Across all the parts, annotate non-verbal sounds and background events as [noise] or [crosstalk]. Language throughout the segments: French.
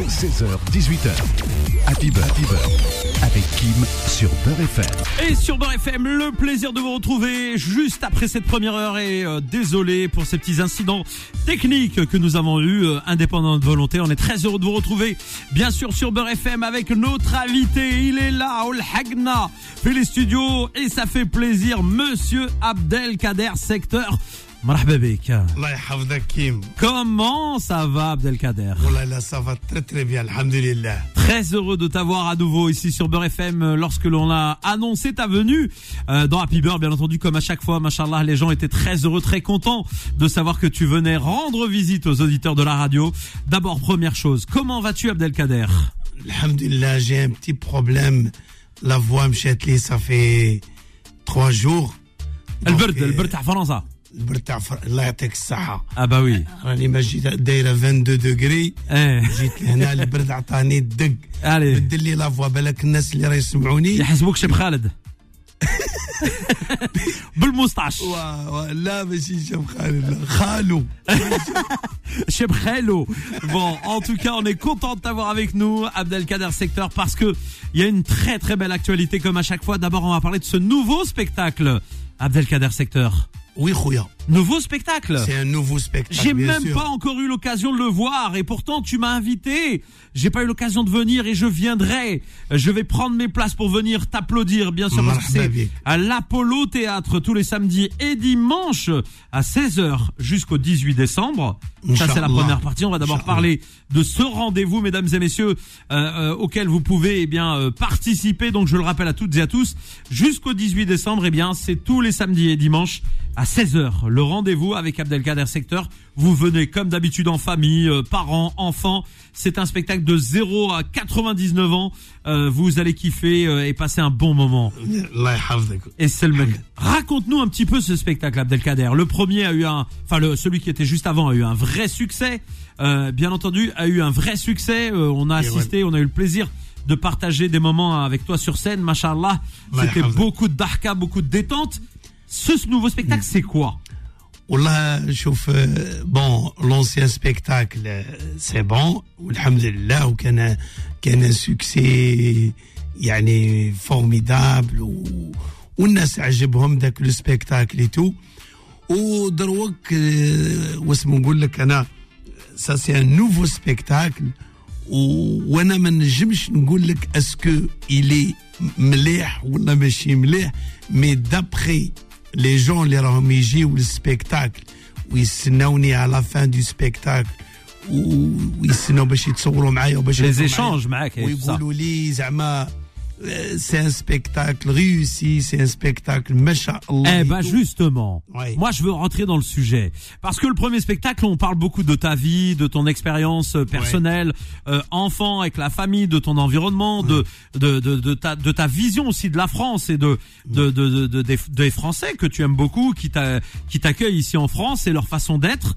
16h, 18h. Happy Beurre, Happy avec Kim sur Beurre FM. Et sur Beurre FM, le plaisir de vous retrouver juste après cette première heure et euh, désolé pour ces petits incidents techniques que nous avons eus, euh, indépendants de volonté. On est très heureux de vous retrouver, bien sûr, sur Beurre FM avec notre invité. Il est là, Ol Hagna, fait studios et ça fait plaisir, monsieur Abdelkader Secteur. Comment ça va Abdelkader? Oh ça va très très bien, alhamdulillah. Très heureux de t'avoir à nouveau ici sur Beurre FM euh, lorsque l'on a annoncé ta venue euh, dans Happy Beurre bien entendu comme à chaque fois, machallah, les gens étaient très heureux, très contents de savoir que tu venais rendre visite aux auditeurs de la radio. D'abord première chose, comment vas-tu Abdelkader? Alhamdulillah, j'ai un petit problème. La voix me ça fait trois jours. Donc, le bord, à فر- الله يعطيك الصحة Ah bah oui. راني ما جيت دايرة 22 دوغري Eh. جيت لهنا البرد عطاني الدق Allez. بدل لي لا فوا بالك الناس اللي راه يسمعوني يحسبوك شيب خالد [laughs] بالمسطعش و- و- لا ماشي شاب خالد لا خالو [laughs] Chez Brello. Bon, en tout cas, on est content de t'avoir avec nous, Abdelkader Secteur, parce que il y a une très très belle actualité comme à chaque fois. D'abord, on va parler de ce nouveau spectacle, Abdelkader Secteur. Oui, Khouya. Nouveau spectacle. C'est un nouveau spectacle. J'ai même pas encore eu l'occasion de le voir et pourtant tu m'as invité. J'ai pas eu l'occasion de venir et je viendrai. Je vais prendre mes places pour venir t'applaudir, bien sûr, parce que c'est à l'Apollo Théâtre tous les samedis et dimanches à 16h jusqu'au 18 décembre. Ça, c'est la première partie. On va d'abord parler de ce rendez-vous, mesdames et messieurs, euh, euh auquel vous pouvez eh bien euh, participer. Donc, je le rappelle à toutes et à tous, jusqu'au 18 décembre, eh bien, c'est tous les samedis et dimanches à 16h. Le rendez-vous avec Abdelkader Secteur. Vous venez comme d'habitude en famille, euh, parents, enfants. C'est un spectacle de 0 à 99 ans. Euh, vous allez kiffer euh, et passer un bon moment. Et. Raconte-nous un petit peu ce spectacle, Abdelkader. Le premier a eu un, enfin le, celui qui était juste avant a eu un vrai succès. Euh, bien entendu, a eu un vrai succès. on a assisté, on a eu le plaisir de partager des moments avec toi sur scène, machallah. C'était beaucoup de dahka, beaucoup de détente Ce nouveau spectacle, c'est quoi والله شوف بون لونسيان سبيكتاكل سي بون والحمد لله وكان كان سوكسي يعني فورميدابل و والناس عجبهم ذاك لو سبيكتاكل تو ودروك آه، واسمو نقول لك انا سا سي ان نوفو سبيكتاكل و- وانا ما نجمش نقول لك اسكو الي مليح ولا ماشي مليح مي دابخي لي جون اللي راهم يجيو للسبيكتاكل ويستناوني على فان دو سبيكتاكل و- ويستناو باش يتصوروا معايا وباش Les يهضروا échanges معايا معاك et tout ça. ويقولوا لي زعما c'est un spectacle réussi, c'est un spectacle machallah. Eh ben justement, moi je veux rentrer dans le sujet. Parce que le premier spectacle, on parle beaucoup de ta vie, de ton expérience euh, personnelle, euh, enfant avec la famille, de ton environnement, de, de, de, ta de ta vision aussi de la France et de de, de, de des, des Français que tu aimes beaucoup qui qui t'accueillent ici en France et leur façon d'être.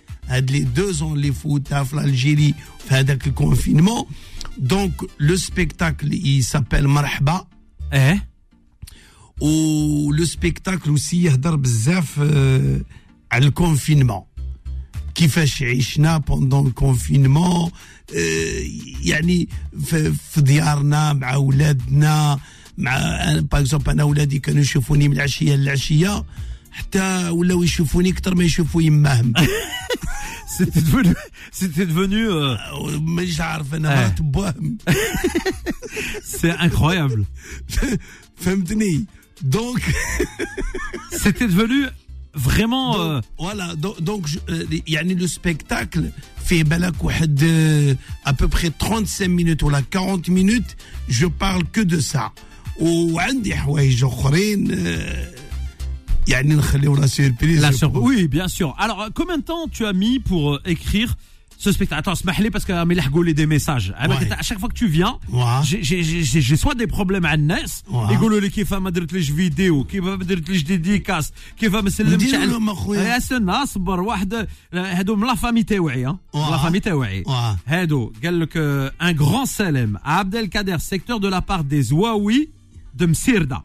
هاد لي دو زون اللي فوتها في الجيري في هذاك الكونفينمون دونك لو سبيكتاكل يسابيل مرحبا ايه ولو سبيكتاكل اوسي يهضر بزاف آه، على الكونفينمون كيفاش عشنا بوندون الكونفينمون يعني في, في ديارنا مع ولادنا مع باغ اكزومبل انا ولادي كانوا يشوفوني من العشيه للعشيه حتى ولاو يشوفوني اكثر ما يشوفوا يماهم c'était devenu [laughs] c'était devenu euh, مانيش عارف انا آه. مرات بوهم [laughs] c'est incroyable [laughs] فهمتني دونك c'était devenu vraiment euh, فوالا دونك يعني لو سبيكتاكل فيه بالك واحد ا peu près 35 minutes ولا 40 minutes je parle que de ça وعندي حوايج اخرين آه، يعني نخليو لا سيربريز la sur- oui bien sûr alors euh, combien de temps tu as mis pour euh, écrire ce spectacle. Attends, اسمح parce que mais les des messages. Ah, à chaque fois que tu viens, j'ai soit des problèmes à الناس يقولوا لي كيف ما درت ليش فيديو كيف ما درت ليش ديديكاس كيف ما سلمتش لهم اخويا استنى اصبر واحد هادو من لا فامي تاوعي لا فامي تاوعي هادو قال لك ان غران سلام عبد القادر سيكتور دو لا بار دي زواوي دو مسيرده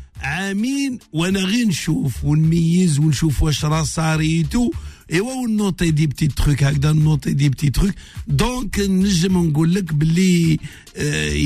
عامين وانا غير نشوف ونميز ونشوف واش راه صاريتو ايوا ونوطي دي بتي تروك هكذا نوطي دي بتي تروك دونك نجم نقول لك باللي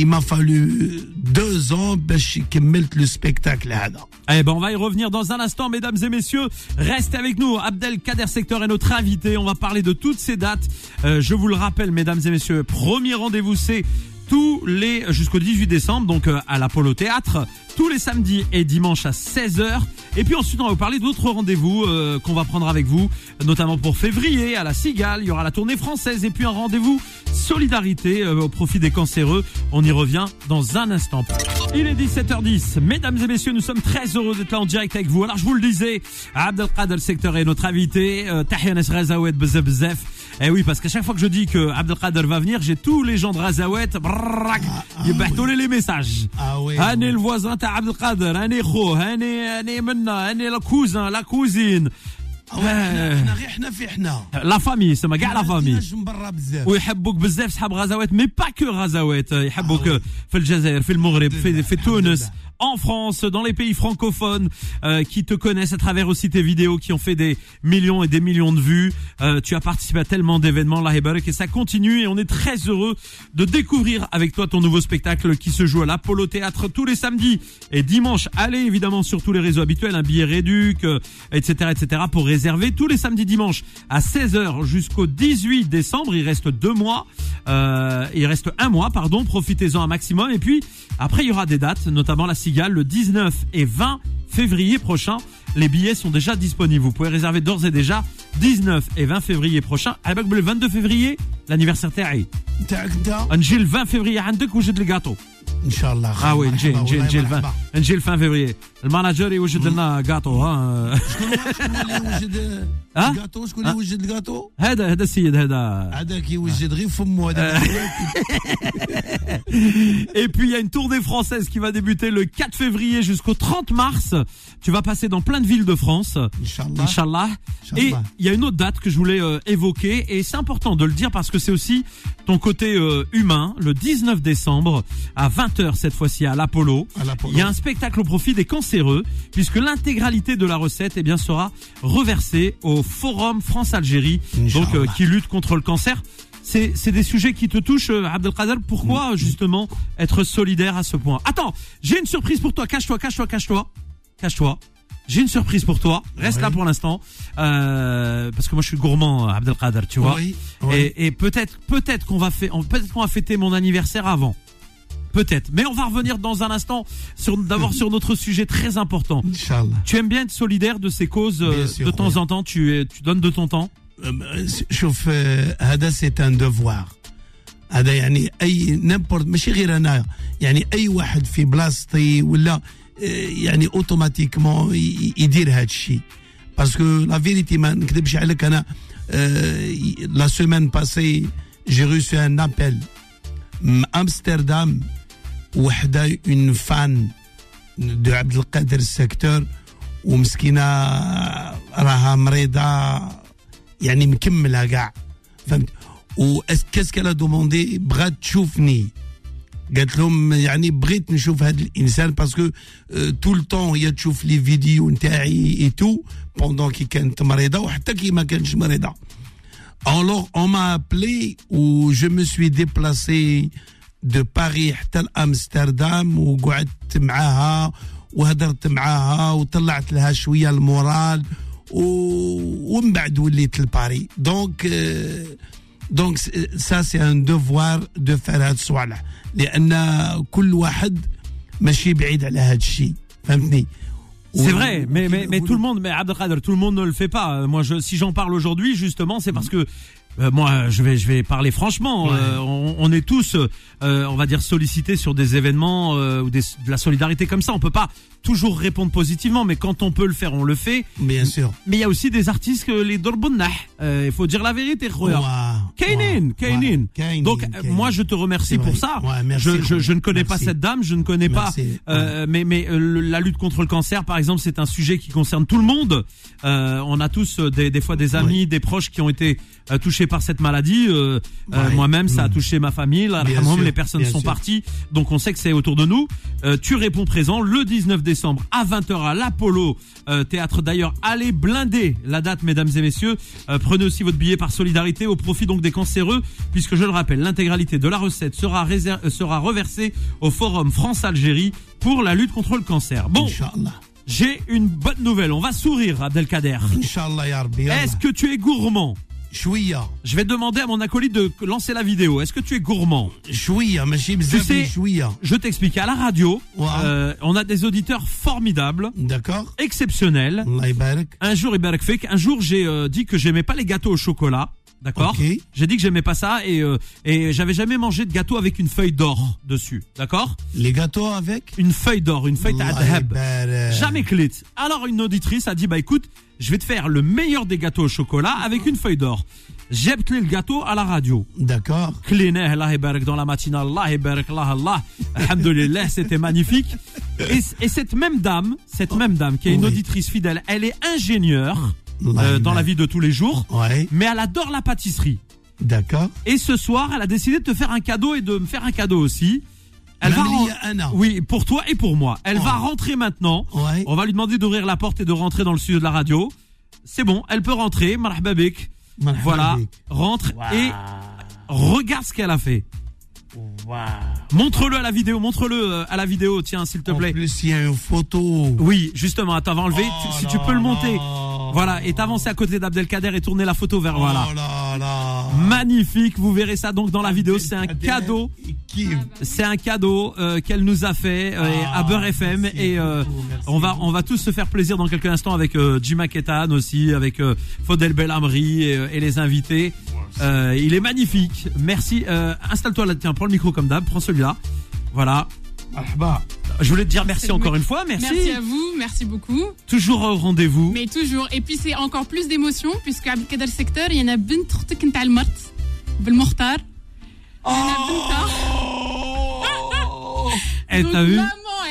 ما فالو دو زون باش كملت لو سبيكتاكل هذا Eh ben, on va y revenir dans un instant, mesdames et messieurs. Restez avec nous. Abdel Kader Secteur est notre invité. On va parler de toutes ces dates. Euh, je vous le rappelle, mesdames et messieurs, premier rendez-vous, c'est tous les jusqu'au 18 décembre, donc euh, à l'Apollo Théâtre, tous les samedis et dimanches à 16h. Et puis ensuite, on va vous parler d'autres rendez-vous euh, qu'on va prendre avec vous, notamment pour février à la Cigale. Il y aura la tournée française et puis un rendez-vous solidarité euh, au profit des cancéreux. On y revient dans un instant. Il est 17h10. Mesdames et messieurs, nous sommes très heureux d'être là en direct avec vous. Alors, je vous le disais, Abdelkader Secteur est notre invité. Tahiyanes Razawet Bezef Eh oui, parce qu'à chaque fois que je dis que Abdelkader va venir, j'ai tous les gens de Razawet, brrrrak, ah, ah, les messages. Ah oui. le voisin عبد القادر. هاني خوه هاني هاني منا هاني لا كوزان لا كوزين. إحنا غير إحنا في إحنا. لا فامي سما كاع لا فامي برا بزاف. ويحبوك بزاف صحاب غزوات مي با كو غزوات. يحبوك في الجزائر في المغرب في, في تونس. En France, dans les pays francophones, euh, qui te connaissent à travers aussi tes vidéos qui ont fait des millions et des millions de vues. Euh, tu as participé à tellement d'événements, là, et ça continue et on est très heureux de découvrir avec toi ton nouveau spectacle qui se joue à l'Apollo Théâtre tous les samedis et dimanches. Allez évidemment sur tous les réseaux habituels, un billet réduc, etc., euh, etc., pour réserver tous les samedis dimanches à 16h jusqu'au 18 décembre. Il reste deux mois, euh, il reste un mois, pardon. Profitez-en un maximum et puis après il y aura des dates, notamment la le 19 et 20 février prochain. Les billets sont déjà disponibles. Vous pouvez réserver d'ores et déjà 19 et 20 février prochain. le 22 février, l'anniversaire تاعي. نجي le 20 février عندك وجد الجاتو. ان شاء الله اه وي نجي نجي نجي الفان نجي الفان فيفري الماناجر يوجد لنا جاتو ها شكون اللي يوجد الجاتو شكون اللي يوجد الجاتو هذا هذا السيد هذا هذاك يوجد غير فمو هذا Et puis il y a une tournée française qui va débuter le 4 février jusqu'au 30 mars. Tu vas passer dans plein de villes de France. Inch'Allah. Inch'Allah. Et il y a une autre date que je voulais euh, évoquer et c'est important de le dire parce que c'est aussi ton côté euh, humain. Le 19 décembre à 20h cette fois-ci à l'Apollo. Il y a un spectacle au profit des cancéreux puisque l'intégralité de la recette eh bien sera reversée au Forum France-Algérie donc euh, qui lutte contre le cancer. C'est des sujets qui te touchent, euh, Abdelkader. Pourquoi mm. justement être solidaire à ce point? Attends, j'ai une surprise pour toi. Cache-toi, cache-toi, cache-toi, cache-toi. J'ai une surprise pour toi. Reste là pour l'instant, euh, parce que moi je suis gourmand, Abdelkader, tu vois. Et, et peut-être, peut-être qu'on va peut-être qu'on va fêter mon anniversaire avant. Peut-être. Mais on va revenir dans un instant sur d'abord sur notre sujet très important. Inch'Allah. Tu aimes bien être solidaire de ces causes euh, de temps en temps. Tu, tu donnes de ton temps. شوف هذا سي ان دوفوار هذا يعني اي نيمبورت ماشي غير انا يعني اي واحد في بلاصتي ولا يعني اوتوماتيكمون يدير هذا الشيء باسكو لا فيريتي ما نكذبش عليك انا لا سيمين باسي جي ريسو ان ابل امستردام وحده اون فان دو عبد القادر السكتور ومسكينه راها مريضه يعني مكملها كاع فهمت و كاسكالا دوموندي بغات تشوفني قالت لهم يعني بغيت نشوف هذا الانسان باسكو تو التون هي تشوف لي فيديو نتاعي اي تو بوندون كي كانت مريضه وحتى كي ما كانتش مريضه Alors, on m'a appelé où je me suis déplacé de Paris حتى لامستردام وقعدت معاها وهدرت معاها وطلعت لها شويه المورال ومن بعد وليت لباري دونك دونك سا سي ان دوفوار دو فار هاد الصوالح لان كل واحد ماشي بعيد على هاد الشيء فهمتني C'est vrai, mais, mais, mais tout le monde, mais Abdelkader, tout le monde ne le fait pas. Moi, je, si j'en parle aujourd'hui, justement, c'est parce que euh, moi, je vais, je vais parler franchement. Ouais. Euh, on, on est tous, euh, on va dire, sollicités sur des événements euh, ou des, de la solidarité comme ça. On peut pas toujours répondre positivement, mais quand on peut le faire, on le fait. Bien sûr. Mais il y a aussi des artistes que les Dorbunnah. Euh, Il faut dire la vérité. Ouais. Kainin, Ouais. Kainin. Ouais. Kainin, Donc euh, Kainin. moi je te remercie pour ça. Ouais, merci, je, je, je ne connais Merci. pas cette dame, je ne connais Merci. pas. euh, Mais mais euh, la lutte contre le cancer, par exemple, c'est un sujet qui concerne tout le monde. Euh, on a tous euh, des, des fois des amis, des proches qui ont été euh, par cette maladie. Euh, euh. Moi-même, ça a Mm. touché ma famille. Là, sûr, les personnes sont sûr. parties, donc on sait que c'est autour de nous. Euh, tu réponds présent le 19 décembre à 20h à l'Apollo théâtre. D'ailleurs, allez blinder la date, mesdames et messieurs. Prenez aussi votre billet par solidarité au profit donc des cancéreux, puisque je le rappelle, l'intégralité de la recette sera, reversée au Forum France-Algérie pour la lutte contre le cancer. Bon, Inch'Allah. j'ai une bonne nouvelle. On va sourire, Abdelkader. Inch'Allah. Est-ce que tu es gourmand? Je vais demander à mon acolyte de lancer la vidéo. Est-ce que tu es gourmand Chouïa, monsieur tu sais, Je t'explique. À la radio, euh, on a des auditeurs formidables. D'accord. Exceptionnels. Un jour, un jour, j'ai euh, dit que j'aimais pas les gâteaux au chocolat. D'accord. J'ai dit que j'aimais pas ça et, euh, et j'avais jamais mangé de gâteau avec une feuille d'or dessus. D'accord Les gâteaux avec Une feuille d'or, une feuille d'adhab. Jamais clit. Alors une auditrice a dit, bah écoute, je vais te faire le meilleur des gâteaux au chocolat avec une feuille d'or. J'ai le gâteau à la radio. D'accord. Cléneh, la barak dans la matinale, Allah barak, Allah, Allah. Alhamdulillah, [laughs] c'était magnifique. Et, cette même dame, cette même dame qui est une auditrice fidèle, elle est ingénieure ah. euh, dans la vie de tous les jours, ouais. mais elle adore la pâtisserie. D'accord. Et ce soir, elle a décidé de te faire un cadeau et de me faire un cadeau aussi. Elle va. Oui, pour toi et pour moi. Elle va rentrer maintenant. On va lui demander d'ouvrir la porte et de rentrer dans le studio de la radio. C'est bon, elle peut rentrer. Marhababik. Voilà, rentre et regarde ce qu'elle a fait. Montre-le à la vidéo, montre-le euh, à la vidéo, tiens, s'il te plaît. En plus, il y a une photo. Oui, justement, attends, va enlever. Oh si tu peux le monter. Voilà, et t'avancer à côté d'Abdelkader et tourner la photo vers, voilà. Oh là là. Magnifique, vous verrez ça donc dans la vidéo, c'est un cadeau. C'est un cadeau euh, qu'elle nous a fait euh, Ah, à Beurre FM et euh, beaucoup, on va on va tous se faire plaisir dans quelques instants avec euh, Jima Ketan aussi, avec euh, Faudel Belhamri et, euh, et les invités. Euh, il est magnifique. Merci. Euh, Installe-toi là, tiens, prends le micro comme d'hab, prends celui-là. Voilà. Je voulais te dire merci encore une fois. Merci. Merci à vous. Merci beaucoup. Toujours au rendez-vous. Mais toujours. Et puis c'est encore plus d'émotion puisque à Kader Secteur, il y en a bint Kent Almart, Belmokhtar. Oh. [laughs] Eh, elle t'a vu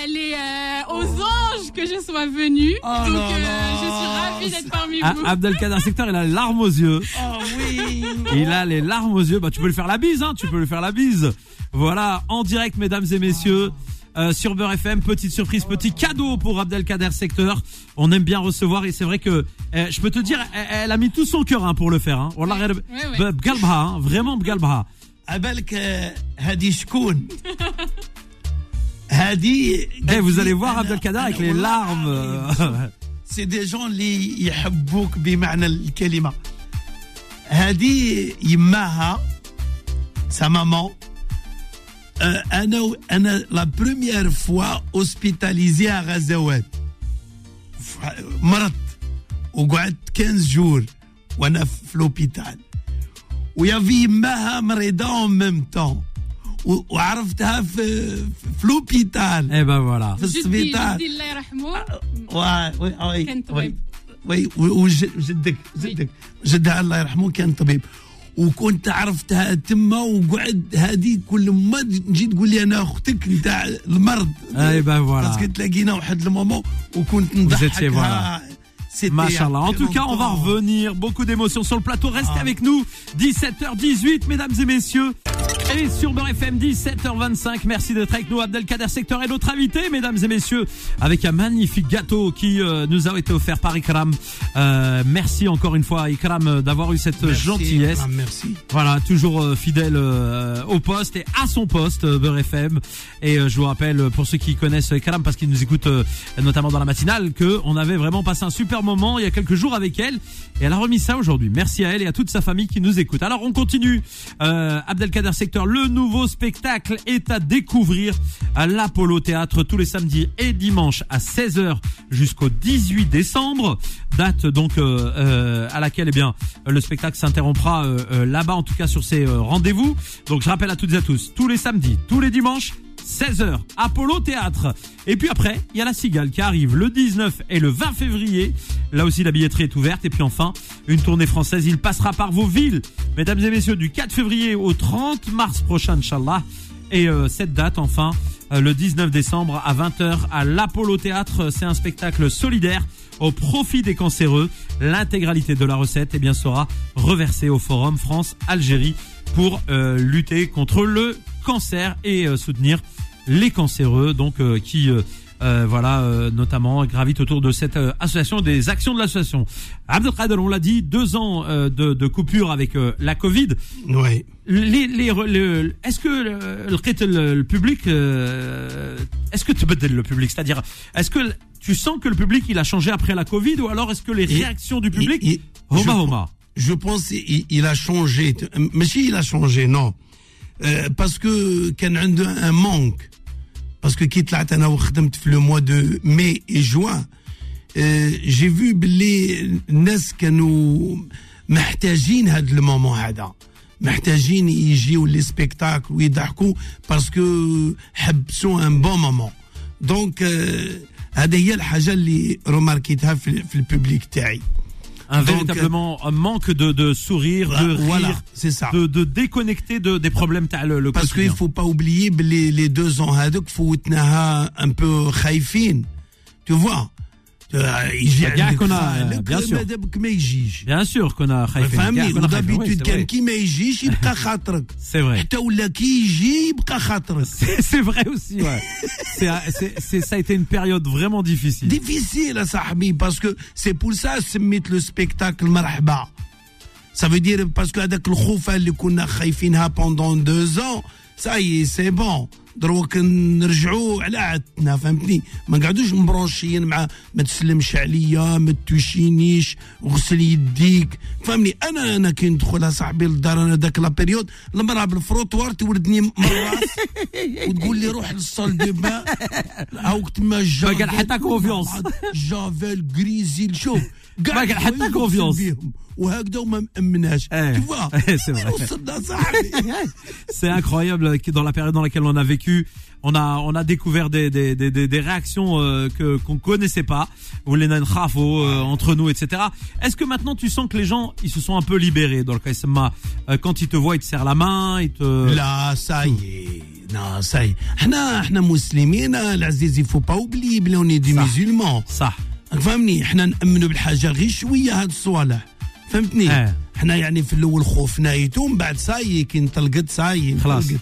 elle est euh, aux anges que je sois venue. Oh Donc, euh, je suis ravie d'être parmi ah, vous. Abdelkader Secteur, il a les larmes aux yeux. Oh oui. [laughs] Il a les larmes aux yeux. Bah, tu peux lui faire la bise, hein. Tu peux lui faire la bise. Voilà, en direct, mesdames et messieurs. Oh euh, sur Beurre FM, petite surprise, petit cadeau pour Abdelkader Secteur. On aime bien recevoir et c'est vrai que euh, je peux te dire, elle, elle a mis tout son cœur hein, pour le faire. Hein. Wallah, Ouais, غير- ouais, ouais. ب- بقلبها, hein, vraiment بقلبها. عبالك آه، هذه شكون هذه Eh, vous allez voir Abdelkader avec les larmes. euh, [laughs] سي دي جون اللي يحبوك بمعنى الكلمه هذه يماها سا مامون انا و- انا لا بروميير فوا اوسبيتاليزي ا غزوات ف- مرضت وقعدت 15 جور وانا في لوبيتال ويافي يماها مريضه اون ميم طون وعرفتها في في لوبيتال Eh ben voilà. في جدي السبيطار جدي الله يرحمه وي وي وي كان وي طبيب. وي وجدك جدك جدها الله يرحمه كان طبيب وكنت عرفتها تما وقعد هذه كل ما تجي تقول لي انا اختك نتاع المرض Eh ben voilà. باسكو تلاقينا واحد المومون وكنت étiez, نضحكها C'était Machallah. En il y a tout cas, on va longtemps. revenir. Beaucoup d'émotions sur le plateau. Restez avec nous. 17h18, mesdames et messieurs. Et sur Beurre FM 17h25, merci d'être avec nous, Abdelkader Secteur et notre invité, mesdames et messieurs, avec un magnifique gâteau qui euh, nous a été offert par Ikram. Euh, merci encore une fois, Ikram, d'avoir eu cette Merci, gentillesse. Ikram, merci. Voilà, toujours euh, fidèle euh, au poste et à son poste, euh, Beurre FM. Et euh, je vous rappelle, euh, pour ceux qui connaissent Karam, parce qu'ils nous écoutent euh, notamment dans la matinale, que on avait vraiment passé un super moment il y a quelques jours avec elle. Et elle a remis ça aujourd'hui. Merci à elle et à toute sa famille qui nous écoute. Alors on continue. Euh, Abdelkader Secteur, le nouveau spectacle est à découvrir à l'Apollo Théâtre tous les samedis et dimanches à 16h jusqu'au 18 décembre. Date donc euh, euh, à laquelle eh bien le spectacle s'interrompra euh, là-bas en tout cas sur ces rendez-vous. Donc je rappelle à toutes et à tous, tous les samedis, tous les dimanches 16h, Apollo Théâtre. Et puis après, il y a la Cigale qui arrive le 19 et le 20 février. Là aussi, la billetterie est ouverte. Et puis enfin, une tournée française. Il passera par vos villes. Mesdames et messieurs, du 4 février au 30 mars prochain, Inch'Allah. Et euh, cette date, enfin, euh, le 19 décembre à 20h à l'Apollo Théâtre. C'est un spectacle solidaire au profit des cancéreux. L'intégralité de la recette eh bien, sera reversée au Forum France-Algérie pour euh, lutter contre le cancer et euh, soutenir les cancéreux, donc euh, qui euh, euh, voilà euh, notamment gravitent autour de cette euh, association, des actions de l'association. Abdelkader, on l'a dit, deux ans euh, de, de coupure avec euh, la Covid. Oui. Les, les, le- est-ce que le, le, le- public, euh, est-ce que tu peux le public, c'est-à-dire, est-ce que tu sens que le public il a changé après la Covid ou alors est-ce que les Et- réactions du public, et- et- homa je- homa, Je pense il, il a changé. Mais si il a changé, non. Euh, parce que كان عنده un manque. Parce que كي طلعت انا وخدمت في le mois de mai et juin, euh, j'ai vu باللي الناس كانوا محتاجين هذا المومون هذا. محتاجين يجيو لي سبيكتاكل ويضحكوا باسكو حبسوا ان بون مومون. دونك هذه هي الحاجه اللي روماركيتها في, في البوبليك تاعي. un véritablement un manque de, de sourire, bah, de rire, voilà, c'est ça, de, de déconnecter de, des problèmes le, le Parce qu'il faut pas oublier les, les deux ans, il faut un peu khaïfine, tu vois. Bien sûr qu'on a D'habitude, qui [laughs] C'est vrai. [laughs] C'est vrai aussi, ouais. [laughs] c est, c est, ça a été une période vraiment difficile. Difficile, Sahmi, parce que c'est pour ça que mettre le spectacle Marhaba. Ça veut dire parce que avec le khoufa qu'on a pendant deux ans, ça y est, c'est bon. دروك نرجعوا على عادتنا فهمتني؟ ما نقعدوش مبرونشيين مع ما تسلمش عليا ما توشينيش غسل يديك. فهمني؟ أنا أنا كي ندخل صاحبي للدار أنا ذاك لا بيريود المراه بالفروتوار توردني مرات [laughs] وتقول لي روح للصال دو بان هاوك تما ما قال حتى confiance. جافيل غريزيل شوف ما قال حتى Eh, c'est incroyable dans la période dans laquelle on a vécu, on a on a découvert des des des, des, des réactions euh, que qu'on connaissait pas, ou les nan khafo, euh, entre nous, etc. Est-ce que maintenant tu sens que les gens ils se sont un peu libérés dans le cas euh, quand ils te voient ils te serrent la main, ils te لا ساي لا ساي احنا احنا مسلمين العزيز يفو با اوبلي بلي اوني دي صح. ميزولمون صح فهمني احنا نامنوا بالحاجه غير شويه هاد الصوالح فهمتني اه. احنا يعني في الاول خوفنا ايتو من بعد ساي كي انطلقت ساي خلاص. انطلقت.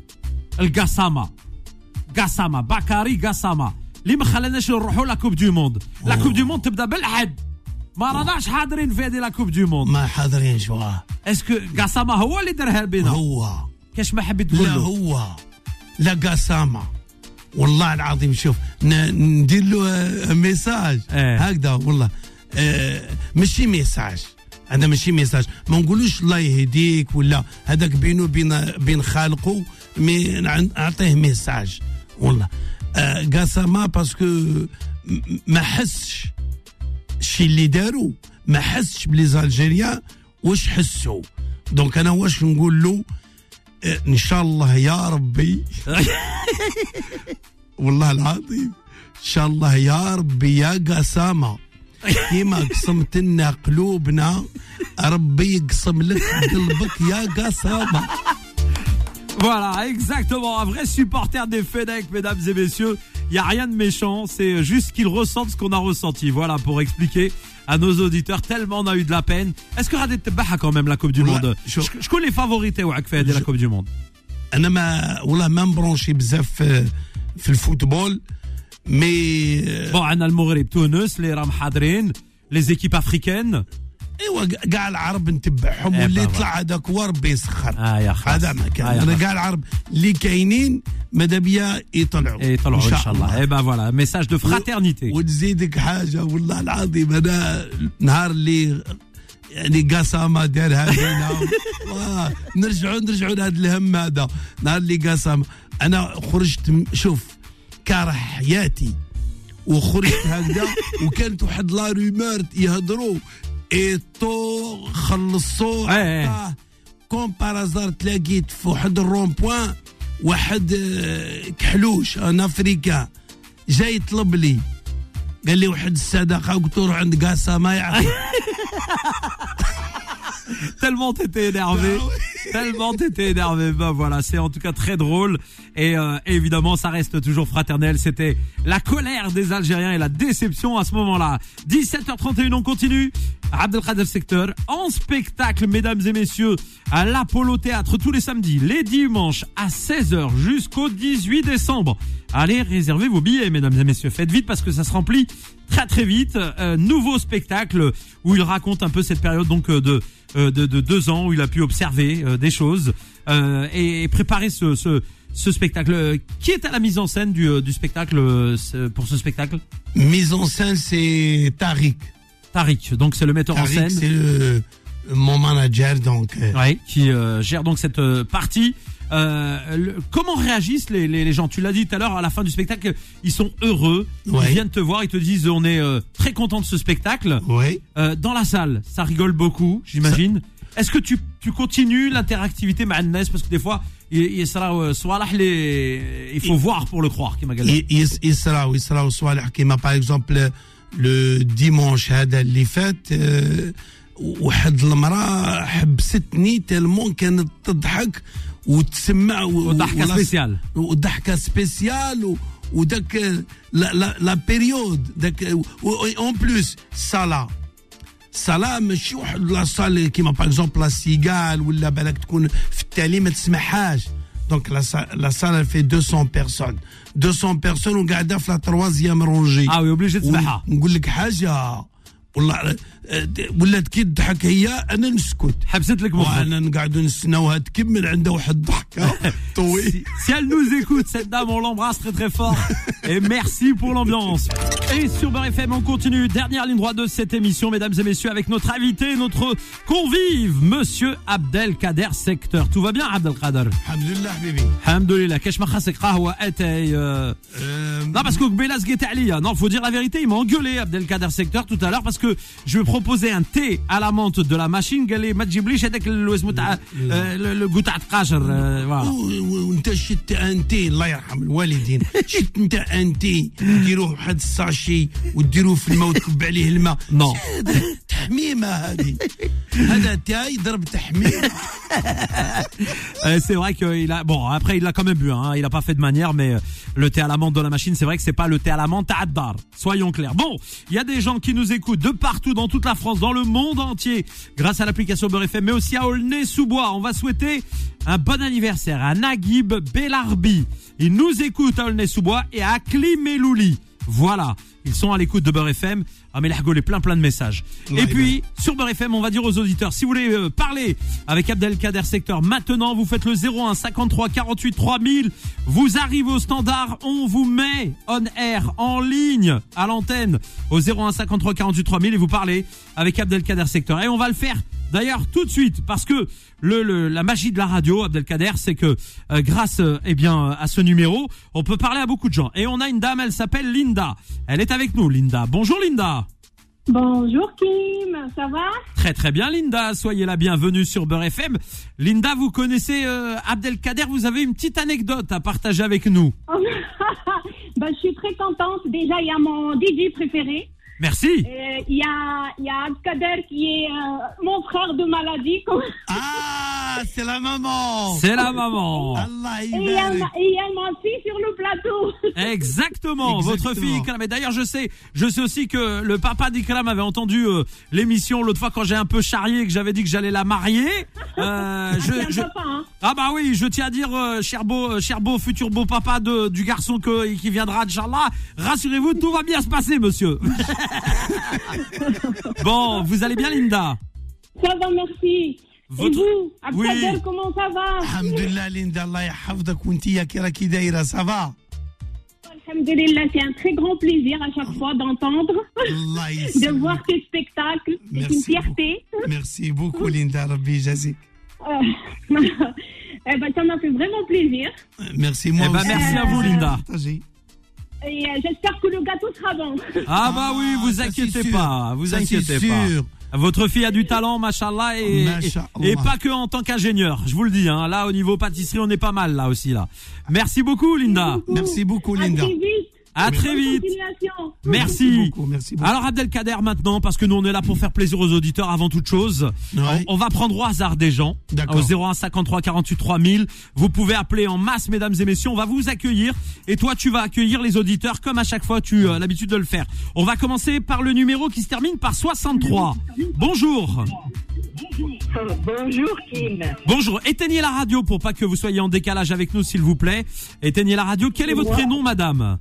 القاسامة قاسامة بكاري قاسامة اللي ما خلاناش نروحوا لا كوب دو موند. لا كوب دو موند تبدأ بالحد ما راناش حاضرين في هذه لا كوب دو موند. ما حاضرين شوا اسكو قاسامة هو اللي درها بينا. هو. كاش ما حبيت تقول لا هو. لا قسامة. والله العظيم شوف ندير له ميساج. إيه. هكذا والله. آه، ماشي ميساج. هذا ماشي ميساج. ما نقولوش الله يهديك ولا هذاك بينه وبين بين خالقه. مي نع- نعطيه ميساج والله. آه، قسامة باسكو ما حسش الشيء اللي داروا ما حسش بلي زالجيريان واش حسوا دونك أنا واش نقول له؟ آه، إن شاء الله يا ربي. [laughs] والله العظيم. إن شاء الله يا ربي يا قسامه كيما قسمت لنا قلوبنا ربي يقسم لك قلبك يا قسامه Voilà, exactement. Un vrai supporter des Fennec, mesdames et messieurs. Il n'y a rien de méchant. C'est juste qu'ils ressentent ce qu'on a ressenti. Voilà, pour expliquer à nos auditeurs tellement on a eu de la peine. Est-ce que Radet Tebaha quand même la Coupe du Ouais, Monde je- je, je connais les favorités ouais, de la Je- Coupe du Monde. انا ما والله ما مبرونشي بزاف في, في الفوتبول مي آه، Bon, on a le Maghreb, Tunis, les Ram Hadrin, les équipes africaines. ايوا كاع العرب نتبعهم إيه واللي. يطلع هذاك هو ربي يسخر آه. هذا ما كان آه. كاع العرب اللي كاينين ماذا بيا يطلعوا Et طلعوا, Inch'Allah. Eh ben voilà, message de fraternité. وتزيدك حاجة والله العظيم أنا نهار اللي يعني قسامة دارها بينا واه، نرجعوا نرجعوا لهذا الهم هذا نهار اللي قسامة أنا خرجت شوف كاره حياتي وخرجت هكذا وكانت واحد لا رومور يهضروا ايتو خلصوا إيه. عطاه. كوم بارازار تلاقيت في واحد الرون بوان واحد آه، كحلوش ان افريكان جاي يطلب لي قال لي واحد الصدقه قلت له عند قاسا ما يعرف [laughs] Tellement t'étais énervé. [laughs] Tellement t'étais énervé. Ben voilà, c'est en tout cas très drôle. Et euh, évidemment, ça reste toujours fraternel. C'était la colère des Algériens et la déception à ce moment-là. 17h31, on continue. Abdelkader Secteur en spectacle, mesdames et messieurs, à l'Apollo Théâtre tous les samedis, les dimanches à 16h jusqu'au 18 décembre. Allez, réservez vos billets, mesdames et messieurs. Faites vite parce que ça se remplit très très vite. Euh, nouveau spectacle où il raconte un peu cette période donc euh, de, euh, de, de deux ans où il a pu observer euh, des choses euh, et, et préparer ce, ce, ce spectacle. Qui est à la mise en scène du, du spectacle pour ce spectacle? Mise en scène c'est Tariq Tariq, donc c'est le metteur en Tariq scène c'est le- mon manager donc ouais, qui euh, gère donc cette partie. Euh, le- comment réagissent les, les, les gens Tu l'as dit tout à l'heure, à la fin du spectacle, ils sont heureux, Ouais. ils viennent te voir, ils te disent on est euh, très content de ce spectacle. oui Euh, dans la salle, ça rigole beaucoup, j'imagine. Est-ce que tu, tu continues l'interactivité مع الناس parce que des fois il, il sera euh, صوالح les il faut voir pour le croire كما قال لك. ي- يس- يصراو يصراو صوالح كيما باغ اكزومبل لو ديمونش هذا اللي فات آه، واحد المراه حبستني تالمون كانت تضحك وتسمع و- وضحكة ولا- سبيسيال. وضحكه سبيسيال و- وداك لا لا لا بيريود داك اون بلوس صلاه صلاة ماشي واحد لا صال كيما باغ اكزومبل لا سيغال ولا بالك تكون في التالي ما تسمعهاش دونك لا سا- لا صال في 200 بيرسون 200 بيرسون وقاعده في لا تروازيام رونجي اه وي obligé تسمعها نقول لك حاجه والله آه، ولات كي تضحك هي انا نسكت حبست لك مخك وانا نقعدوا نستناوها تكمل عندها واحد الضحكه [laughs] طويل Si, si elle nous écoute, cette dame, on l'embrasse très très fort. Et merci pour l'ambiance. Et sur Beurre FM, on continue. Dernière ligne droite de cette émission, mesdames et messieurs, avec notre invité, notre convive, monsieur Abdelkader Secteur. Tout va bien, Abdelkader الحمد لله حبيبي Alhamdulillah. كاش ما خاصك قهوة أتاي euh, آه، Non, parce que Bélas guettait Alia. Non, faut dire la vérité, il m'a engueulé, Abdelkader Secteur, tout à l'heure, parce que je lui ai proposé un thé à la menthe de la machine. قال لي ما تجيبليش هذاك ال- اسمه تاع- آه، le le goût تاع القاشر. euh, Voilà. و- و- وانت شت انتي الله يرحم الوالدين شت انت انتي ديروه واحد الساشي وديروه في الماء وتكب عليه الماء نو. هذا تحميمه هذه [laughs] هذا تاي ضرب [laughs] تحميمه Euh, c'est vrai qu'il a bon après il l'a quand même bu hein, il a pas fait de manière mais euh, le thé à la menthe de la machine c'est vrai que c'est pas le thé à la menthe à Addar soyons clairs bon il y a des gens qui nous écoutent de partout dans toute la France dans le monde entier grâce à l'application Beurre FM mais aussi à Aulnay-sous-Bois on va souhaiter un bon anniversaire à Naguib Belarbi il nous écoute à Aulnay-sous-Bois et à Klimelouli voilà ils sont à l'écoute de Beurre FM ah mais l'argot est plein plein de messages et Ouais, puis sur Beurre FM, on va dire aux auditeurs, si vous voulez euh, parler avec Abdelkader Secteur maintenant, vous faites le 01 53 48 3000. Vous arrivez au standard, on vous met on air, en ligne, à l'antenne, au 01 53 48 3000 et vous parlez avec Abdelkader Secteur. Et on va le faire d'ailleurs tout de suite parce que le, le- la magie de la radio, Abdelkader, c'est que euh, grâce euh, eh bien à ce numéro, on peut parler à beaucoup de gens. Et on a une dame, elle s'appelle Linda. Elle est avec nous, Linda. Bonjour Linda. Bonjour Kim, ça va? Très très bien Linda, soyez la bienvenue sur Beurre FM. Linda, vous connaissez euh, Abdelkader, vous avez une petite anecdote à partager avec nous. [laughs] bah, Je suis très contente. Déjà, il y a mon DJ préféré. Merci. Il y a, y a qui est euh, mon frère de maladie. Ah, c'est la maman. C'est la maman. Allah, il y a ma fille sur le plateau. Exactement, votre fille Ikram. Et d'ailleurs, je sais, je sais aussi que le papa d'Ikram avait entendu euh, l'émission l'autre fois quand j'ai un peu charrié et que j'avais dit que j'allais la marier. Ah, je, hein. Ah bah oui, je tiens à dire, cher beau, cher beau, futur beau papa de, du garçon qui viendra, Inch'Allah, rassurez-vous, tout va bien se passer, monsieur. [laughs] [laughs] bon, vous allez bien, Linda? Ça va, merci. Votre... Et vous, Abdelkader, oui. comment ça va? Alhamdulillah, Linda, Allah yahafdak, Kuntiya, Kiraki Daira, ça va? Alhamdulillah, c'est un très grand plaisir à chaque fois d'entendre, [laughs] de voir tes spectacles. C'est une fierté. Beaucoup. Merci beaucoup, Linda Rabbi Jazik. Euh, [laughs] eh ben, ça m'a fait vraiment plaisir. Euh, merci, moi eh ben, aussi. Merci à vous, euh, Linda. Et euh, j'espère que le gâteau sera bon. [laughs] Ah bah oui, vous ça, c'est inquiétez sûr. pas, vous Ça, inquiétez pas. sûr. Votre fille a du talent, machallah, et, Machallah. et, pas que en tant qu'ingénieur. Je vous le dis, hein, là au niveau pâtisserie, on est pas mal là aussi là. Merci beaucoup, Linda. Merci beaucoup, À Linda. À très vite. Merci. beaucoup, merci beaucoup. Alors Abdelkader maintenant, parce que nous on est là pour faire plaisir aux auditeurs avant toute chose. Ouais. On, on va prendre au hasard des gens. D'accord. Au 01 53 48 3000. Vous pouvez appeler en masse, mesdames et messieurs. On va vous accueillir. Et toi, tu vas accueillir les auditeurs comme à chaque fois tu as l'habitude de le faire. On va commencer par le numéro qui se termine par 63. Bonjour. Bonjour Kim. Bonjour. Éteignez la radio pour pas que vous soyez en décalage avec nous, s'il vous plaît. Éteignez la radio. Quel est votre prénom, madame?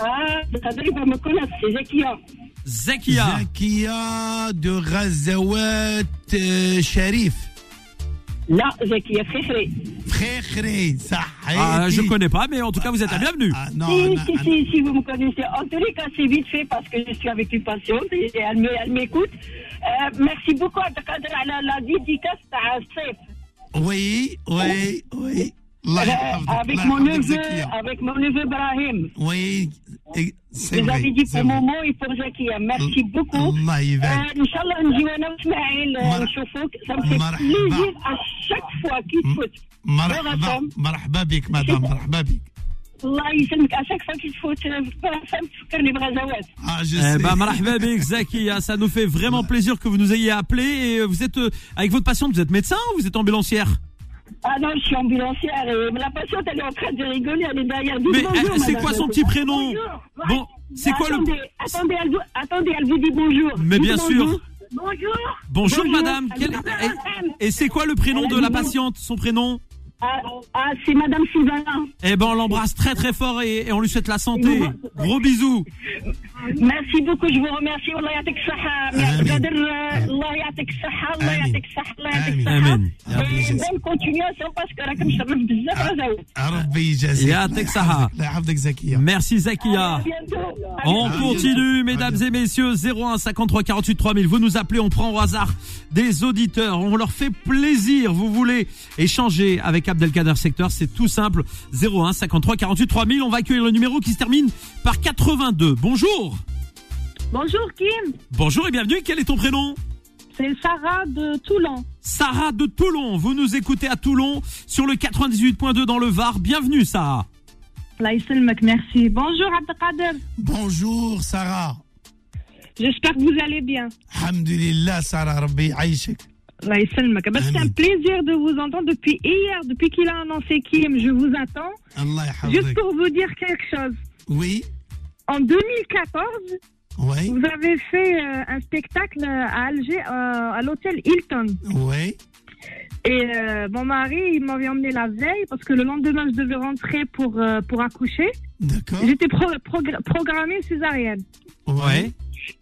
Ah, Kadri va me connaître, Zakia. Zakia. Zakia de Ghazawat euh, Sharif. Là, Zakia Fekhri. Fekhri, ça. Ah, je ne connais pas, mais en tout cas, vous êtes la ah, bienvenue. Ah, non, si, non, si, ah, non. si, si, vous me connaissez. En tous les cas, c'est vite fait parce que je suis avec une patiente et elle m'écoute. Euh, merci beaucoup, Kadri, la, la dédicace à Sef. Oui, oui, oui. Euh, avec mon, neveu, avec mon neveu Brahim. Oui, Vous vrai. avez dit c'est pour vrai. Momo et pour Zekia. Merci beaucoup. الله يبارك Euh, Inch'Allah, نجيو انا واسماعيل euh, مر- نشوفوك. Ça me fait مرحبا. plaisir à chaque fois qu'il fout. مرحبا مرحبا بك مدام مرحبا بك الله يسلمك à chaque fois qu'il te fout ça me تفكرني بغزوات Ah, je Eh sais. ben, marhaba bik, Zakia, ça nous fait vraiment plaisir que vous nous ayez appelé. Et euh, vous êtes, euh, avec votre patiente, vous êtes médecin ou vous êtes ambulancière Ah non, je suis ambulancière et la patiente elle est en train de rigoler, elle est derrière. Dites Mais bonjour, elle- c'est quoi son petit prénom Bonjour. Bon, c'est quoi le- attendez, Attendez, elle vous, attendez, elle vous dit bonjour. Mais bien bonjour. sûr. Bonjour. Bonjour, madame. Quel- et- c'est quoi le prénom de la patiente, son prénom Ah, ah, c'est madame Sylvana. Eh ben, on l'embrasse très très fort et, et on lui souhaite la santé. [laughs] Gros bisous. Merci beaucoup, je vous remercie. الله يعطيك الصحة. آمين. عبد القادر الله يعطيك الصحة، الله آمين. يعطيك الصحة، الله يعطيك آمين. الصحة. آمين. يا رب Et يجازيك. bonne continuation parce que راك مشرف بزاف غزوات. ربي يجازيك يعطيك الله صحة. يحفظك- الله يحفظك زكية Merci, À Zakia. bientôt. On À continue, bientôt. mesdames À bientôt. et messieurs, 01 53 48 3000. Vous nous appelez, on prend au hasard des auditeurs. On leur fait plaisir. Vous voulez échanger avec Cap Delcader Secteur. C'est tout simple. 01 53 48 3000. On va accueillir le numéro qui se termine par 82. Bonjour. Bonjour Kim. Bonjour et bienvenue. Quel est ton prénom? C'est Sarah de Toulon. Sarah de Toulon. Vous nous écoutez à Toulon sur le 98.2 dans le Var. Bienvenue Sarah. Merci. Bonjour Abdelkader. Bonjour Sarah. J'espère que vous allez bien. Alhamdulillah Sarah Rabbi Aïchik. C'est un plaisir de vous entendre depuis hier, depuis qu'il a annoncé Kim. Je vous attends. Juste pour vous dire quelque chose. Oui. En 2014, vous avez fait euh, un spectacle à Alger, euh, à l'hôtel Hilton. Oui. Et euh, mon mari, il m'avait emmené la veille parce que le lendemain, je devais rentrer pour, pour accoucher. D'accord. J'étais pro pro programmée césarienne. Ouais.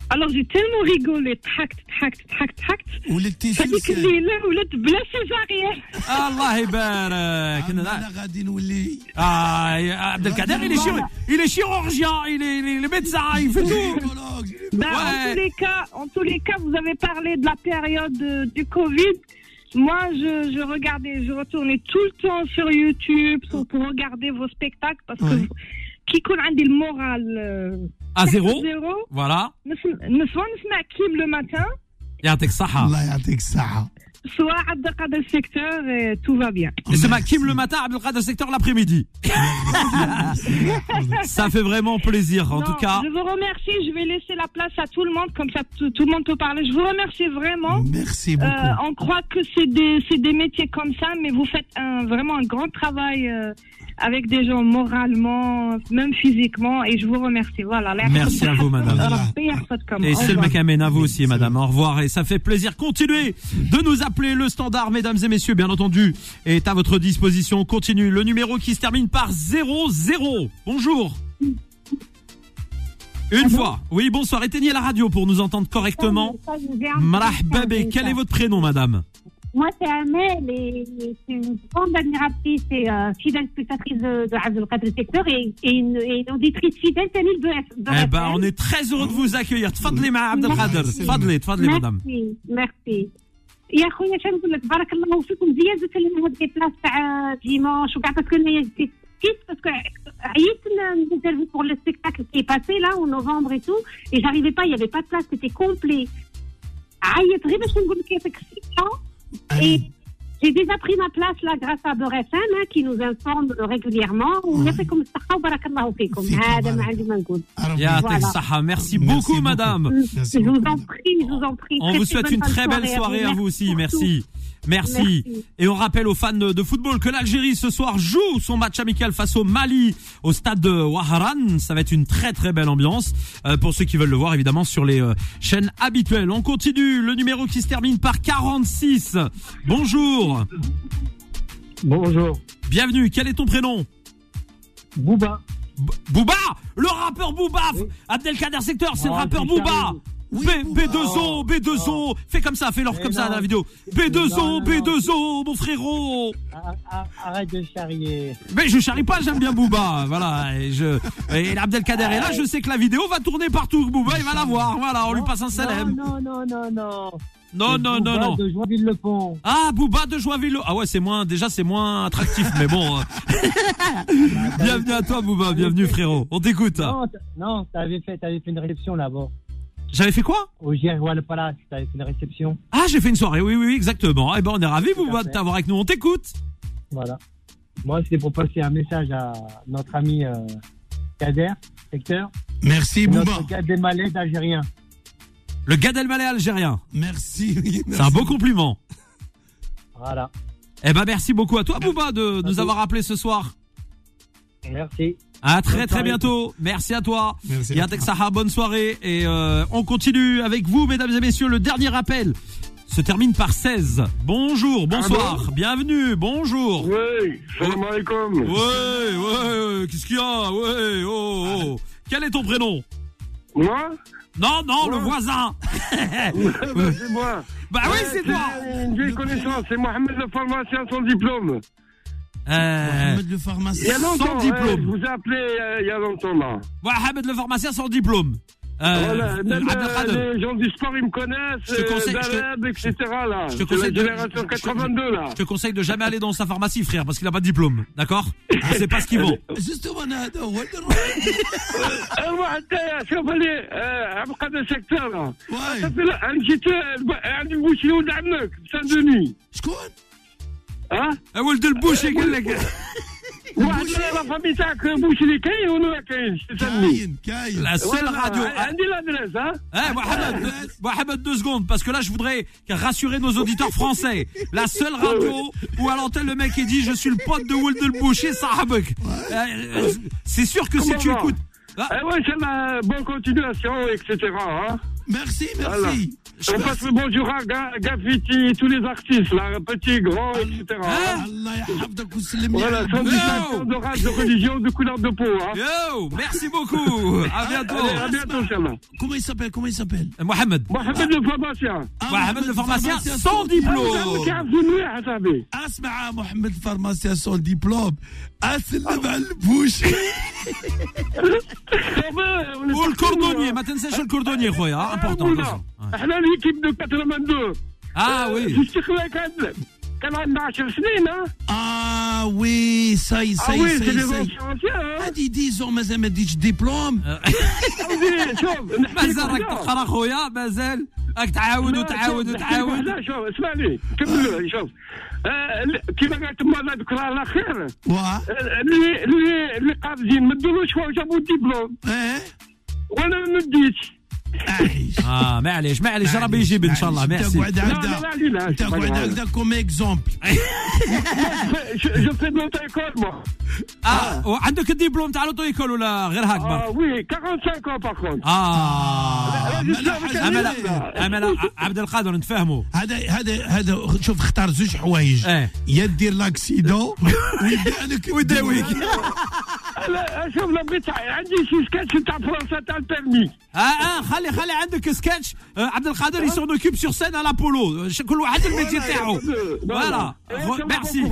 Alors j'ai tellement rigolé, tact, tact, tact, tact. ولدتي فهذيك سلسال الليله ولات بلا سيزاريان الله يبارك انا غادي نولي Ah, Abdelkader, il est, chirurgien, il est chirurgien, il est, il est médecin, il fait tout. gynécologue. Ben, en, Ouais. tous les cas, en tous les cas, vous avez parlé de la période euh, du Covid. Moi, je, je regardais, je retournais tout le temps sur YouTube pour, pour regarder vos spectacles parce que Ouais. qui connaît le moral. euh, À zéro. zéro Voilà. نسم- نسوا نسمع كيم le matin يعطيك الصحة. الله يعطيك الصحة soit عبد القادر secteur et tout va bien Et c'est Merci. Makim le matin, Abdelkader secteur l'après-midi. [laughs] Ça fait vraiment plaisir. En Non, tout cas, je vous remercie je vais laisser la place à tout le monde comme ça tout, tout le monde peut parler je vous remercie vraiment Merci Euh, beaucoup. on croit que c'est des, c'est des métiers comme ça, mais vous faites un, vraiment un grand travail euh, avec des gens moralement, même physiquement, et je vous remercie. Voilà. Merci à vous, madame. Et c'est le mec amène à vous aussi, madame. Au revoir, et ça fait plaisir. Continuez de nous appeler le standard, mesdames et messieurs, bien entendu, est à votre disposition. Continue le numéro qui se termine par 00. Bonjour. Une fois. Oui, bonsoir. Éteignez la radio pour nous entendre correctement. Oh, Marahbabé, quel est votre prénom, madame? Moi, c'est Amel et c'est une grande admiratrice et euh, fidèle spectatrice de, de Abdelkader Secteur et, et, une, et une auditrice fidèle Tanil de, de Eh ben, RFL. on est très heureux de vous accueillir. Tfadli, ma Abdelkader. Tfadli, tfadli, madame. Merci, merci. يا خويا شنو نقول لك بارك الله فيكم زياده هاد لي بلاص تاع ديمونش وكاع باسكو انايا جيت كيت باسكو عييت نزرفي pour le spectacle qui est passé là en novembre et tout et j'arrivais pas il y avait pas de place c'était complet عيط غير باش نقول لك يعطيك الصحه Et j'ai déjà pris ma place là grâce à Beurre FM hein, qui nous informe régulièrement. ويعطيكم الصحة وبارك الله فيكم. فيكم هذا ما بارك. عندي ما نقول. ربي Ya'atek Voilà. saha. Merci Merci beaucoup, beaucoup. madame. Merci Je vous beaucoup. en prie, je vous en prie. On Très, vous très souhaite bonne une fin de très belle soirée à vous aussi. pour Merci. Merci. Merci. Et on rappelle aux fans de football que l'Algérie ce soir joue son match amical face au Mali au stade de Waharan. Ça va être une très très belle ambiance euh, pour ceux qui veulent le voir évidemment sur les euh, chaînes habituelles. On continue. Le numéro qui se termine par 46. Bonjour. Bonjour. Bienvenue. Quel est ton prénom? Bouba. B- Booba Le rappeur Booba Abdelkader Secteur, c'est le Oh, rappeur charries. Oui, B, Booba. B2O, B2O, fais comme ça, fais-leur Mais comme ça dans la vidéo. B2O, Non, non, B2O, mon frérot. Ah, ah, Arrête de charrier. Mais je charrie pas, j'aime bien Booba. [laughs] Voilà, et je, et Abdelkader est là, je sais que la vidéo va tourner partout. Booba, il va la voir. Voilà, on lui passe un salam. Non, non, non, non. Non, non, non, non. de Joinville-le-Pont. Ah, Booba de Joinville. Ah ouais, c'est moins, déjà, c'est moins attractif, mais bon. euh. [laughs] bienvenue à toi, Booba. Bienvenue, frérot. On t'écoute. Non, t'avais fait, t'avais fait une réception là-bas. J'avais fait quoi? Au Giroir Palace, t'avais fait une réception. Ah, j'ai fait une soirée. Oui, oui, oui, exactement. Eh ben, on est ravis, Booba, de t'avoir avec nous. On t'écoute. Voilà. Moi, c'était pour passer un message à notre ami euh, Kader, secteur, Merci, Bouba. notre gars des malais d'Algérien. Le Gad Elmaleh algérien. Merci. oui, C'est un beau compliment. Voilà. Eh ben, merci beaucoup à toi, Booba, de nous vous. avoir appelé ce soir. Merci. À très Bonne très soirée. bientôt. Merci à toi. Merci à Yatek. Saha, bonne soirée. Et euh, on continue avec vous, mesdames et messieurs. Le dernier appel se termine par 16. Bonjour, bonsoir, bienvenue, bonjour. Oui, salam alaikum. Ouais, ouais, qu'est-ce qu'il y a? Ouais, oh, oh. Quel est ton prénom? Moi? Non, non, le voisin. [laughs] Bah, C'est moi. Bah oui, c'est toi. Une vieille connaissance, c'est Mohamed le pharmacien sans diplôme. Euh, Mohamed le Il y pharmacien. a longtemps, Sans diplôme. ouais, je vous ai appelé euh, il y a longtemps là. Mohamed le pharmacien sans diplôme. Euh, voilà, même Abdelkader. euh, les gens du sport ils me connaissent, Je te euh, conseille- je te- Daleb, etc. là. je te C'est conseille la de- génération je- je- 82 là. Je te conseille de jamais aller dans sa pharmacie, frère, parce qu'il a pas de diplôme. D'accord Je sais pas ce qu'il vaut. [laughs] Justement, أنا هذا هو اللي نروح. ايوا حتى شوف لي آه، عبد القادر سكتر لا واي انا جيت آه، عندي بوشي ولد عمك سان دوني شكون؟ ها Eh, ولد البوشي قال لك واحد لا فامي تاعك بوشري كاين ولا ما كاينش تسمي كاين كاين La seule Voilà, radio. عندي l'adresse hein Eh, Mohamed, deux- Mohamed, deux secondes, parce que là, je voudrais rassurer nos auditeurs français. La seule radio où à l'antenne, le mec est dit, je suis le pote de Wold el Boucher, Sahabek. Euh, euh, C'est sûr que si Comment tu va écoutes. Ah, Eh ouais, c'est la bonne continuation, etc. Hein. Merci, Voilà. merci. On passe le bonjour à Ga- Gafiti, tous les artistes, là, petits, grands, etc. hein. الله يحفظك ويسلم لي Voilà, على sans بوك. distinction de race, de religion, de couleur de peau. Hein. Yo, merci beaucoup. À bientôt. Allez, à bientôt, Inch'Allah. Comment il s'appelle Comment il s'appelle Mohamed. Mohamed le pharmacien. Ah, Mohamed le pharmacien sans Ah, diplôme. كيعرفوا مليح اصاحبي اسمع محمد الفارماسيان سون ديبلوم اسلم على البوشي والكردونية ما تنساش الكردونية خويا important attention. Ouais. احنا ليكيب دو 82 Ah oui. في الشيخ كان كان عندنا 10 سنين ها اه Ah oui, ça y Ah ça y oui, ça c'est y des ça y. anciens anciens, hein هادي 10 ans مازال ما ديتش ديبلوم قصدي شوف نحكي لك مازال راك وحدة. تقرا خويا مازال راك تعاود لا، وتعاود شوف، نحكي لك وتعاود وحدة، شوف اسمعني كمل شوف آه، ل- كيما قالت ما ذكرها على خير واه آه، اللي اللي اللي قابضين مدوا له شويه جابوا الدبلوم اه وانا ما نديتش عايش آه معليش معليش ربي يجيب ان شاء الله ميرسي لا هكذا كوم اكزومبل جو في لوطو ايكول مو آه وعندك الدبلوم تاع لوتو ايكول ولا غير هاك آه وي 45 ans par contre. آه امل. امل عبد القادر نتفاهموا هذا هذا هذا شوف اختار زوج حوايج يا دير لاكسيدون ويدير ويداويك لا شوف لو بغيت عندي شي سكاتش تاع فرنسا تاع البيرمي اه اه خلي خلي عندك سكتش آه، عبد القادر يسون اوكيب سور سين على بولو ش- كل واحد [laughs] الميتي تاعو فوالا ميرسي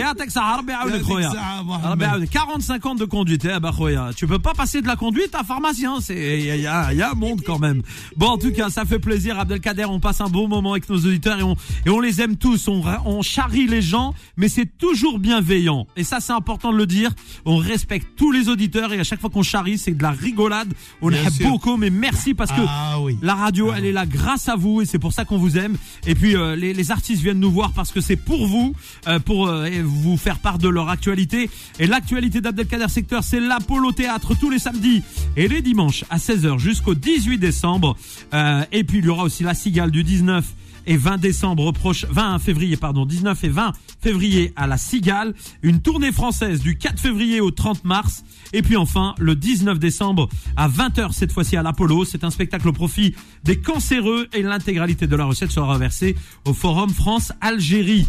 يعطيك الصحة ربي يعاونك يعطيك خويا الصحة، محمد. ربي يعاونك 45 ans de conduite eh bah خويا tu peux pas passer de la conduite à pharmacien c'est il y a, il y a- il y a un monde quand même bon en tout cas ça fait plaisir Abdelkader on passe un bon moment avec nos auditeurs et on et on les aime tous on ra- on charrie les gens mais c'est toujours bienveillant et ça c'est important de le dire on respecte tous les auditeurs et à chaque fois qu'on charrie c'est de la rigolade on Bien aime sûr. beaucoup mais merci parce que Ah oui. la radio, elle est là grâce à vous et c'est pour ça qu'on vous aime. Et puis euh, les, les artistes viennent nous voir parce que c'est pour vous, euh, pour euh, vous faire part de leur actualité. Et l'actualité d'Abdelkader Secteur, c'est l'Apollo Théâtre tous les samedis et les dimanches à 16h jusqu'au 18 décembre. Euh, et puis il y aura aussi la Cigale du 19 et 20 décembre proche, 20 février, pardon, 19 et 20 février à la Cigale. Une tournée française du 4 février au 30 mars. Et puis enfin, le 19 décembre à 20h, cette fois-ci à l'Apollo. C'est un spectacle au profit des cancéreux et l'intégralité de la recette sera versée au Forum France-Algérie.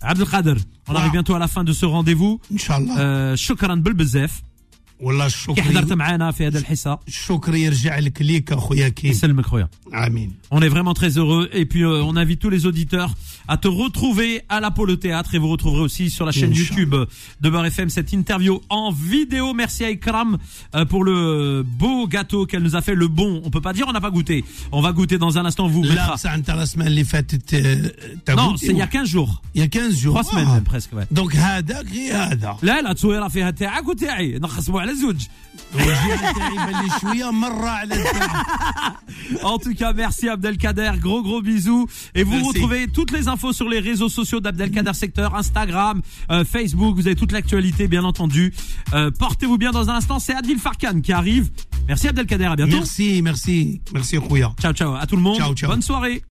Abdelkader, on arrive bientôt à la fin de ce rendez-vous. Inch'Allah. Euh, شكرا بالبزاف والله كي حضرت الشكر معنا في هذه الحصة الشكر يرجع لك ليك اخويا كيم يسلمك خويا امين On est vraiment très heureux et puis euh, on invite tous les auditeurs à te retrouver à l'Apollo Théâtre et vous retrouverez aussi sur la chaîne Inch'Allah. YouTube de Beurre FM cette interview en vidéo. Merci à Ikram euh, pour le beau gâteau qu'elle nous a fait, le bon. On peut pas dire on n'a pas goûté. On va goûter dans un instant, on vous لا mettra. بصح انت السمانه اللي فاتت آه، t'as Non, goûté c'est il y a ou- 15 jours. il y a 15 jours Trois semaines آه. même presque, ouais. دونك هذاك غير هذا لا لا تصويره فيها تاعك وتاعي نخصموا على زوج والجهه تاعي بان لي شويه مره على التاع En tout cas, merci Abdelkader, gros gros bisous. Et vous Merci. retrouvez toutes les infos sur les réseaux sociaux d'Abdelkader Secteur, Instagram, euh, Facebook. Vous avez toute l'actualité, bien entendu. Euh, portez-vous bien dans un instant. C'est Adil Farkan qui arrive. Merci Abdelkader. À bientôt. Merci, merci. Merci, Rouya. Ciao, ciao. À tout le monde. Ciao, ciao. Bonne soirée.